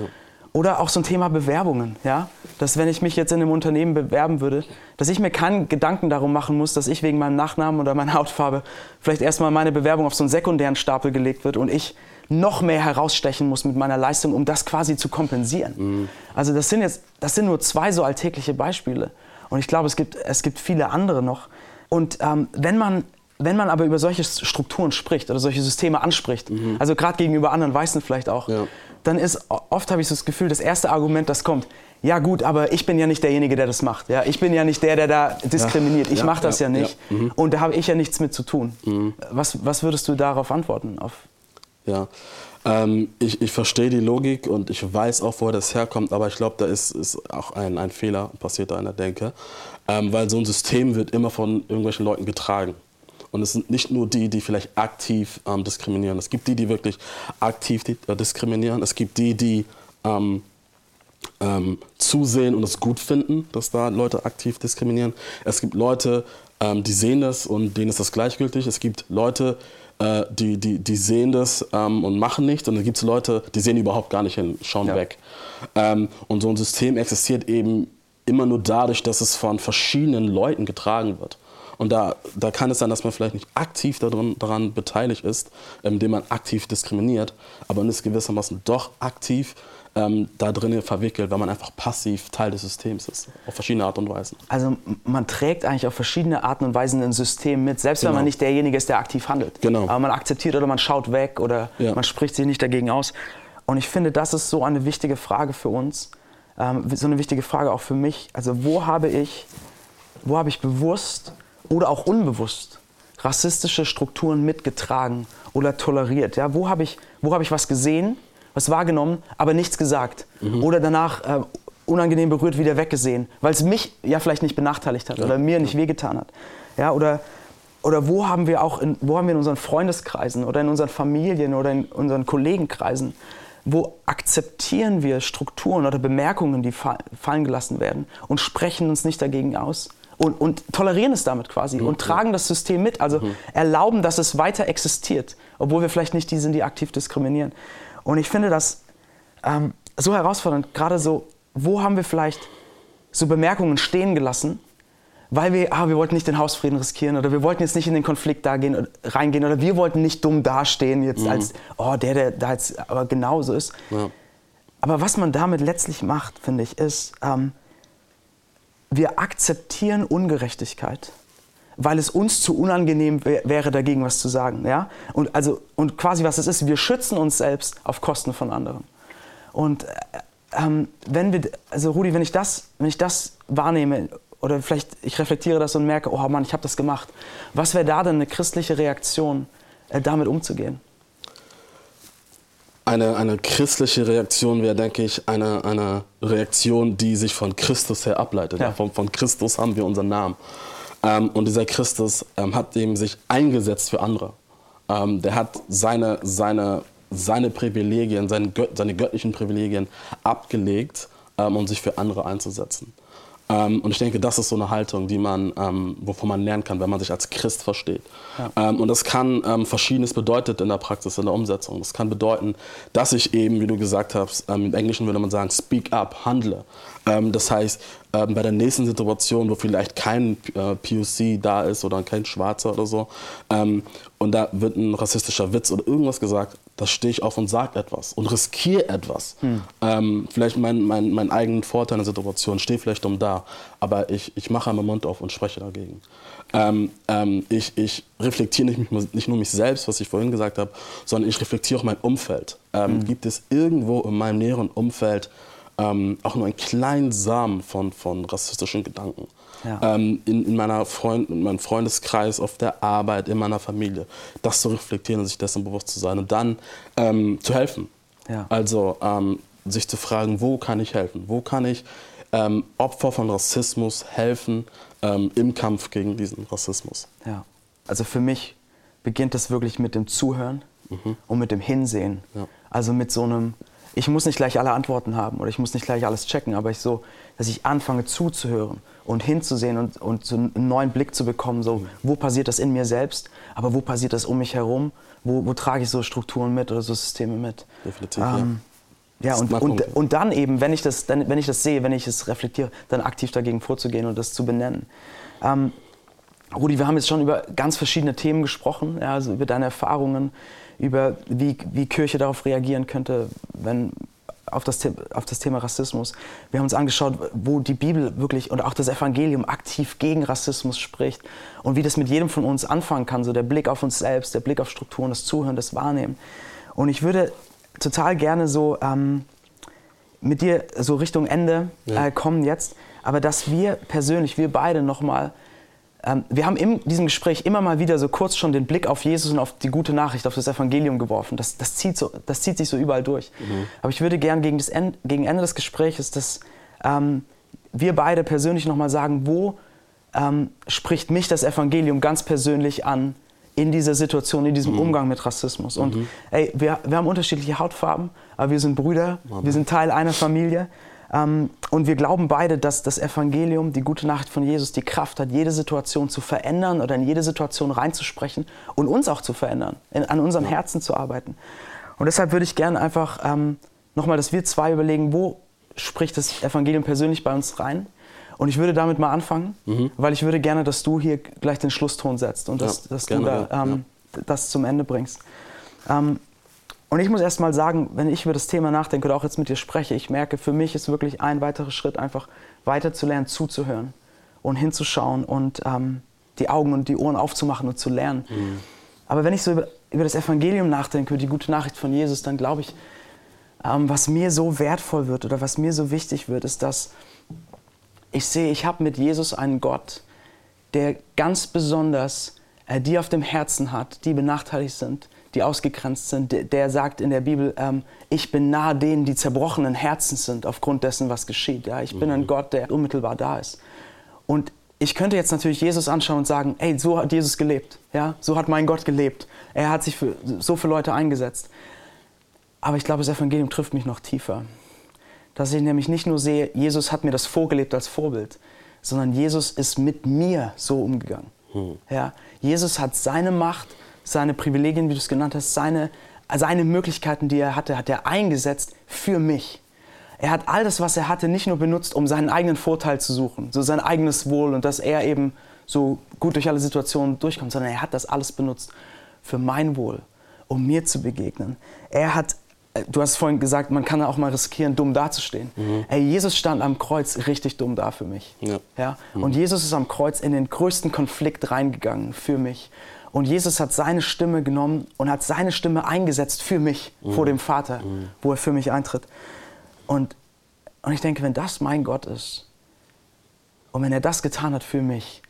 Oder auch so ein Thema Bewerbungen, ja? Dass wenn ich mich jetzt in einem Unternehmen bewerben würde, dass ich mir keinen Gedanken darum machen muss, dass ich wegen meinem Nachnamen oder meiner *laughs* Hautfarbe vielleicht erstmal meine Bewerbung auf so einen sekundären Stapel gelegt wird und ich noch mehr herausstechen muss mit meiner Leistung, um das quasi zu kompensieren. Mhm. Also das sind jetzt, das sind nur zwei so alltägliche Beispiele. Und ich glaube, es gibt, es gibt viele andere noch. Und ähm, wenn man wenn man aber über solche Strukturen spricht oder solche Systeme anspricht, mhm. also gerade gegenüber anderen Weißen vielleicht auch, ja dann ist oft habe ich so das Gefühl, das erste Argument, das kommt, ja gut, aber ich bin ja nicht derjenige, der das macht. Ja, ich bin ja nicht der, der da diskriminiert. Ich ja, mache das ja, ja nicht. Ja. Mhm. Und da habe ich ja nichts mit zu tun. Mhm. Was, was würdest du darauf antworten? Auf ja, ähm, ich, ich verstehe die Logik und ich weiß auch, woher das herkommt, aber ich glaube, da ist, ist auch ein, ein Fehler passiert da in der Denke. Ähm, weil so ein System wird immer von irgendwelchen Leuten getragen. Und es sind nicht nur die, die vielleicht aktiv ähm, diskriminieren. Es gibt die, die wirklich aktiv äh, diskriminieren. Es gibt die, die ähm, ähm, zusehen und es gut finden, dass da Leute aktiv diskriminieren. Es gibt Leute, ähm, die sehen das und denen ist das gleichgültig. Es gibt Leute, äh, die, die, die sehen das ähm, und machen nichts. Und dann gibt es Leute, die sehen überhaupt gar nicht hin, schauen ja. weg. Ähm, und so ein System existiert eben immer nur dadurch, dass es von verschiedenen Leuten getragen wird. Und da, da kann es sein, dass man vielleicht nicht aktiv daran, daran beteiligt ist, indem man aktiv diskriminiert, aber man ist gewissermaßen doch aktiv ähm, da drin verwickelt, weil man einfach passiv Teil des Systems ist, auf verschiedene Art und Weisen. Also man trägt eigentlich auf verschiedene Arten und Weisen ein System mit, selbst genau. wenn man nicht derjenige ist, der aktiv handelt. Genau. Aber man akzeptiert oder man schaut weg oder ja. man spricht sich nicht dagegen aus. Und ich finde, das ist so eine wichtige Frage für uns, ähm, so eine wichtige Frage auch für mich. Also wo habe ich, wo habe ich bewusst oder auch unbewusst rassistische Strukturen mitgetragen oder toleriert? Ja, wo habe ich, hab ich was gesehen, was wahrgenommen, aber nichts gesagt? Mhm. Oder danach äh, unangenehm berührt wieder weggesehen, weil es mich ja vielleicht nicht benachteiligt hat ja. oder mir nicht wehgetan hat? Ja, oder, oder wo haben wir auch in, wo haben wir in unseren Freundeskreisen oder in unseren Familien oder in unseren Kollegenkreisen, wo akzeptieren wir Strukturen oder Bemerkungen, die fallen gelassen werden und sprechen uns nicht dagegen aus? Und, und tolerieren es damit quasi mhm. und tragen das System mit, also mhm. erlauben, dass es weiter existiert, obwohl wir vielleicht nicht die sind, die aktiv diskriminieren. Und ich finde das ähm, so herausfordernd, gerade so, wo haben wir vielleicht so Bemerkungen stehen gelassen, weil wir, ah, wir wollten nicht den Hausfrieden riskieren oder wir wollten jetzt nicht in den Konflikt da gehen, reingehen oder wir wollten nicht dumm dastehen jetzt mhm. als, oh, der, der da jetzt aber genauso ist. Ja. Aber was man damit letztlich macht, finde ich, ist, ähm, wir akzeptieren Ungerechtigkeit, weil es uns zu unangenehm wäre, dagegen was zu sagen. Ja? Und, also, und quasi was es ist, wir schützen uns selbst auf Kosten von anderen. Und äh, ähm, wenn wir, also Rudi, wenn ich das, wenn ich das wahrnehme oder vielleicht ich reflektiere das und merke, oh Mann, ich habe das gemacht, was wäre da denn eine christliche Reaktion, äh, damit umzugehen? Eine, eine christliche Reaktion wäre, denke ich, eine, eine Reaktion, die sich von Christus her ableitet. Ja. Von, von Christus haben wir unseren Namen. Ähm, und dieser Christus ähm, hat eben sich eingesetzt für andere. Ähm, der hat seine, seine, seine Privilegien, seine, seine göttlichen Privilegien abgelegt, ähm, um sich für andere einzusetzen. Ähm, und ich denke, das ist so eine Haltung, die man, ähm, wovon man lernen kann, wenn man sich als Christ versteht. Ja. Ähm, und das kann ähm, Verschiedenes bedeutet in der Praxis, in der Umsetzung. Das kann bedeuten, dass ich eben, wie du gesagt hast, ähm, im Englischen würde man sagen, speak up, handle. Ähm, das heißt, bei der nächsten Situation, wo vielleicht kein äh, POC da ist oder kein Schwarzer oder so, und da wird ein rassistischer Witz oder irgendwas gesagt, da stehe ich auf und sage etwas und riskiere etwas. Hm. Ähm, vielleicht meinen mein, mein eigenen Vorteil in der Situation, stehe vielleicht um da, aber ich, ich mache meinen Mund auf und spreche dagegen. Ähm, ähm, ich, ich reflektiere nicht, nicht, nur mich selbst, was ich vorhin gesagt habe, sondern ich reflektiere auch mein Umfeld. Ähm, hm. Gibt es irgendwo in meinem näheren Umfeld ähm, auch nur einen kleinen Samen von, von rassistischen Gedanken? ja. ähm, in, in, meiner Freund, in meinem Freundeskreis, auf der Arbeit, in meiner Familie. Das zu reflektieren und sich dessen bewusst zu sein und dann ähm, zu helfen. Ja. Also ähm, sich zu fragen, wo kann ich helfen? Wo kann ich ähm, Opfer von Rassismus helfen ähm, im Kampf gegen diesen Rassismus? Ja. Also für mich beginnt das wirklich mit dem Zuhören mhm. und mit dem Hinsehen. Ja. Also mit so einem, ich muss nicht gleich alle Antworten haben oder ich muss nicht gleich alles checken, aber ich so, dass ich anfange zuzuhören und hinzusehen und, und so einen neuen Blick zu bekommen, so wo passiert das in mir selbst, aber wo passiert das um mich herum, wo, wo trage ich so Strukturen mit oder so Systeme mit. Definitiv, ähm, ja. Ja, und, und, und dann eben, wenn ich, das, dann, wenn ich das sehe, wenn ich es reflektiere, dann aktiv dagegen vorzugehen und das zu benennen. Ähm, Rudi, wir haben jetzt schon über ganz verschiedene Themen gesprochen, ja, also über deine Erfahrungen, über wie, wie Kirche darauf reagieren könnte, wenn auf das, auf das Thema Rassismus. Wir haben uns angeschaut, wo die Bibel wirklich und auch das Evangelium aktiv gegen Rassismus spricht und wie das mit jedem von uns anfangen kann, so der Blick auf uns selbst, der Blick auf Strukturen, das Zuhören, das Wahrnehmen. Und ich würde total gerne so ähm, mit dir so Richtung Ende äh, kommen jetzt, aber dass wir persönlich, wir beide nochmal wir haben in diesem Gespräch immer mal wieder so kurz schon den Blick auf Jesus und auf die gute Nachricht, auf das Evangelium geworfen. Das, das, zieht, so, das zieht sich so überall durch. Mhm. Aber ich würde gern gegen, das End, gegen Ende des Gesprächs, dass ähm, wir beide persönlich nochmal sagen, wo ähm, spricht mich das Evangelium ganz persönlich an in dieser Situation, in diesem mhm. Umgang mit Rassismus. Und mhm. ey, wir, wir haben unterschiedliche Hautfarben, aber wir sind Brüder, wir sind Teil einer Familie. Ähm, und wir glauben beide, dass das Evangelium, die gute Nachricht von Jesus, die Kraft hat, jede Situation zu verändern oder in jede Situation reinzusprechen und uns auch zu verändern, an unseren Herzen zu arbeiten. Und deshalb würde ich gerne einfach ähm, nochmal, dass wir zwei überlegen, wo spricht das Evangelium persönlich bei uns rein? Und ich würde damit mal anfangen, mhm. weil ich würde gerne, dass du hier gleich den Schlusston setzt und dass, ja, dass du da, ähm, ja. das zum Ende bringst. Ähm, und ich muss erst mal sagen, wenn ich über das Thema nachdenke oder auch jetzt mit dir spreche, ich merke, für mich ist wirklich ein weiterer Schritt einfach weiterzulernen, zuzuhören und hinzuschauen und ähm, die Augen und die Ohren aufzumachen und zu lernen. Mhm. Aber wenn ich so über, über, das Evangelium nachdenke, über die gute Nachricht von Jesus, dann glaube ich, ähm, was mir so wertvoll wird oder was mir so wichtig wird, ist, dass ich sehe, ich habe mit Jesus einen Gott, der ganz besonders äh, die auf dem Herzen hat, die benachteiligt sind, die ausgegrenzt sind, der sagt in der Bibel, ähm, ich bin nahe denen, die zerbrochenen Herzens sind aufgrund dessen, was geschieht. Ja? Ich bin ein mhm. Gott, der unmittelbar da ist. Und ich könnte jetzt natürlich Jesus anschauen und sagen, ey, so hat Jesus gelebt. Ja? So hat mein Gott gelebt. Er hat sich für so viele Leute eingesetzt. Aber ich glaube, das Evangelium trifft mich noch tiefer. Dass ich nämlich nicht nur sehe, Jesus hat mir das vorgelebt als Vorbild, sondern Jesus ist mit mir so umgegangen. Hm. Ja? Jesus hat seine Macht, seine Privilegien, wie du es genannt hast, seine, seine Möglichkeiten, die er hatte, hat er eingesetzt für mich. Er hat all das, was er hatte, nicht nur benutzt, um seinen eigenen Vorteil zu suchen, so sein eigenes Wohl und dass er eben so gut durch alle Situationen durchkommt, sondern er hat das alles benutzt für mein Wohl, um mir zu begegnen. Er hat, äh, du hast vorhin gesagt, man kann auch mal riskieren, dumm dazustehen. Mhm. Ey, Jesus stand am Kreuz richtig dumm da für mich. Ja. Ja? Mhm. Und Jesus ist am Kreuz in den größten Konflikt reingegangen für mich. Und Jesus hat seine Stimme genommen und hat seine Stimme eingesetzt für mich mhm. vor dem Vater, mhm. wo er für mich eintritt. Und, und ich denke, wenn das mein Gott ist und wenn er das getan hat für mich,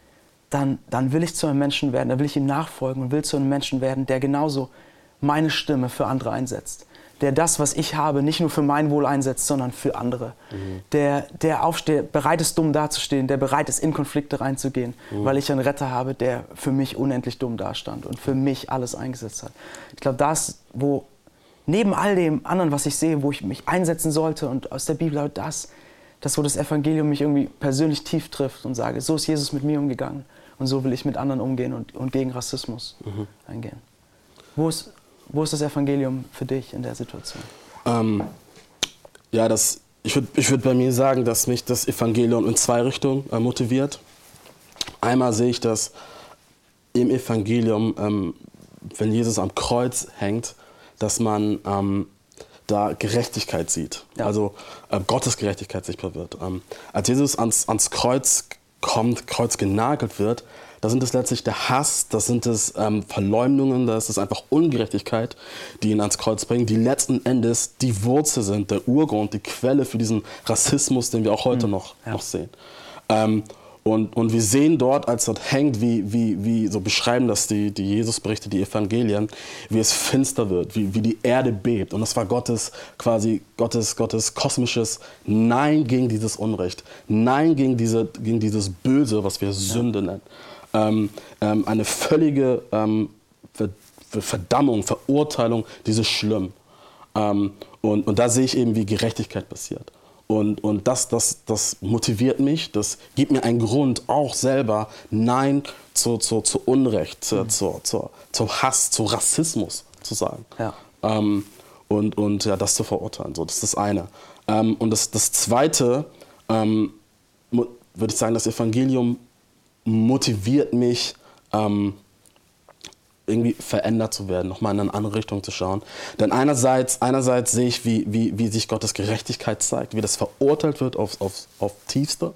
dann, dann will ich zu einem Menschen werden, dann will ich ihm nachfolgen und will zu einem Menschen werden, der genauso meine Stimme für andere einsetzt der das, was ich habe, nicht nur für mein Wohl einsetzt, sondern für andere. Mhm. Der, der aufsteht, bereit ist, dumm dazustehen, der bereit ist, in Konflikte reinzugehen, mhm. weil ich einen Retter habe, der für mich unendlich dumm dastand und für mich alles eingesetzt hat. Ich glaube, das, wo neben all dem anderen, was ich sehe, wo ich mich einsetzen sollte und aus der Bibel das, das, wo das Evangelium mich irgendwie persönlich tief trifft und sage, so ist Jesus mit mir umgegangen und so will ich mit anderen umgehen und, und gegen Rassismus mhm. eingehen. Wo ist, wo ist das Evangelium für dich in der Situation? Ähm, ja, das, ich würde ich würd bei mir sagen, dass mich das Evangelium in zwei Richtungen äh, motiviert. Einmal sehe ich das im Evangelium, ähm, wenn Jesus am Kreuz hängt, dass man ähm, da Gerechtigkeit sieht. Ja. Also äh, Gottes Gerechtigkeit sichtbar wird. Ähm, als Jesus ans, ans Kreuz kommt, Kreuz genagelt wird, da sind es letztlich der Hass, das sind es ähm, Verleumdungen, das ist einfach Ungerechtigkeit, die ihn ans Kreuz bringen, die letzten Endes die Wurzel sind, der Urgrund, die Quelle für diesen Rassismus, den wir auch heute mhm. noch, ja. noch sehen. Ähm, und, und wir sehen dort, als dort hängt, wie, wie, wie so beschreiben das die, die Jesusberichte, die Evangelien, wie es finster wird, wie, wie die Erde bebt. Und das war Gottes quasi Gottes, Gottes kosmisches Nein gegen dieses Unrecht, Nein gegen, diese, gegen dieses Böse, was wir Sünde nennen. Ähm, ähm, eine völlige ähm, Verdammung, Verurteilung dieses Schlimm. Ähm, und, und da sehe ich eben, wie Gerechtigkeit passiert. Und, und das, das, das motiviert mich, das gibt mir einen Grund, auch selber Nein zu, zu, zu Unrecht, zu, mhm. zu, zu, zu Hass, zu Rassismus zu sagen. Ja. Ähm, und, und ja, das zu verurteilen. So, das ist das eine. Ähm, und das, das zweite, ähm, würde ich sagen, das Evangelium motiviert mich, ähm, irgendwie verändert zu werden, nochmal in eine andere Richtung zu schauen. Denn einerseits, einerseits sehe ich, wie, wie, wie sich Gottes Gerechtigkeit zeigt, wie das verurteilt wird auf, auf, auf tiefste.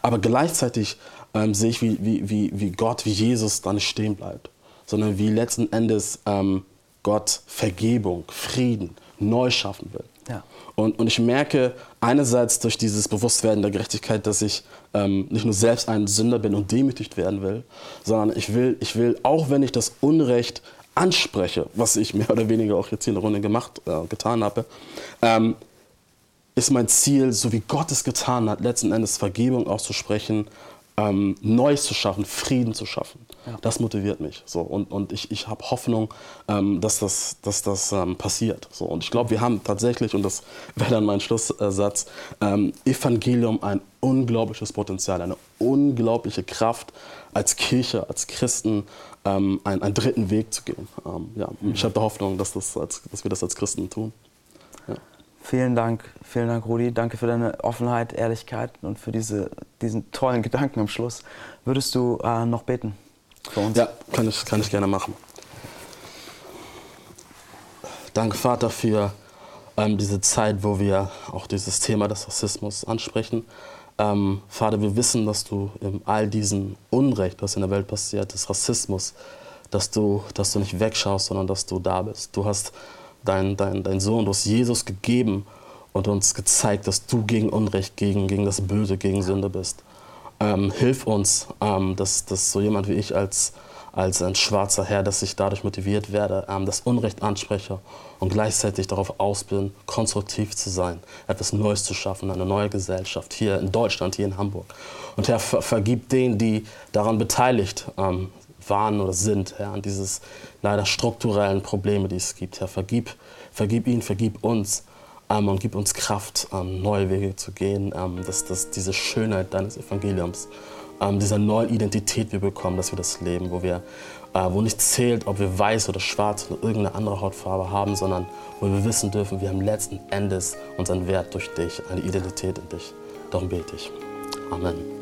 Aber gleichzeitig ähm, sehe ich, wie, wie, wie, wie Gott, wie Jesus da nicht stehen bleibt, sondern wie letzten Endes ähm, Gott Vergebung, Frieden neu schaffen will. Ja. Und, und ich merke einerseits durch dieses Bewusstwerden der Gerechtigkeit, dass ich ähm, nicht nur selbst ein Sünder bin und demütigt werden will, sondern ich will, ich will, auch wenn ich das Unrecht anspreche, was ich mehr oder weniger auch jetzt hier in der Runde gemacht, äh, getan habe, ähm, ist mein Ziel, so wie Gott es getan hat, letzten Endes Vergebung auszusprechen ähm, Neues zu schaffen, Frieden zu schaffen. Ja. Das motiviert mich. So. Und, und ich, ich habe Hoffnung, ähm, dass das, dass das ähm, passiert. So. Und ich glaube, wir haben tatsächlich, und das wäre dann mein Schlusssatz, ähm, Evangelium ein unglaubliches Potenzial, eine unglaubliche Kraft als Kirche, als Christen ähm, einen, einen dritten Weg zu gehen. Ähm, ja, mhm. Ich habe Hoffnung, dass, das als, dass wir das als Christen tun. Vielen Dank, vielen Dank, Rudi. Danke für deine Offenheit, Ehrlichkeit und für diese, diesen tollen Gedanken am Schluss. Würdest du äh, noch beten für uns? Ja, kann ich, kann ich gerne machen. Danke, Vater, für ähm, diese Zeit, wo wir auch dieses Thema des Rassismus ansprechen. Ähm, Vater, wir wissen, dass du in all diesen Unrecht, was in der Welt passiert, des Rassismus, dass du, dass du nicht wegschaust, sondern dass du da bist. Du hast dein, dein, dein Sohn, du hast Jesus gegeben und uns gezeigt, dass du gegen Unrecht, gegen, gegen das Böse, gegen Sünde bist. Ähm, hilf uns, ähm, dass, dass so jemand wie ich als, als ein schwarzer Herr, dass ich dadurch motiviert werde, ähm, das Unrecht anspreche und gleichzeitig darauf aus bin, konstruktiv zu sein, etwas Neues zu schaffen, eine neue Gesellschaft hier in Deutschland, hier in Hamburg. Und Herr, ver vergib denen, die daran beteiligt ähm, waren oder sind, Herr, an dieses leider strukturellen Probleme, die es gibt. Herr, vergib, vergib ihnen, vergib uns ähm, und gib uns Kraft, ähm, neue Wege zu gehen, ähm, dass, dass diese Schönheit deines Evangeliums, ähm, dieser neuen Identität wir bekommen, dass wir das leben, wo wir äh, wo nicht zählt, ob wir weiß oder schwarz oder irgendeine andere Hautfarbe haben, sondern wo wir wissen dürfen, wir haben letzten Endes unseren Wert durch dich, eine Identität in dich. Darum bete ich. Amen.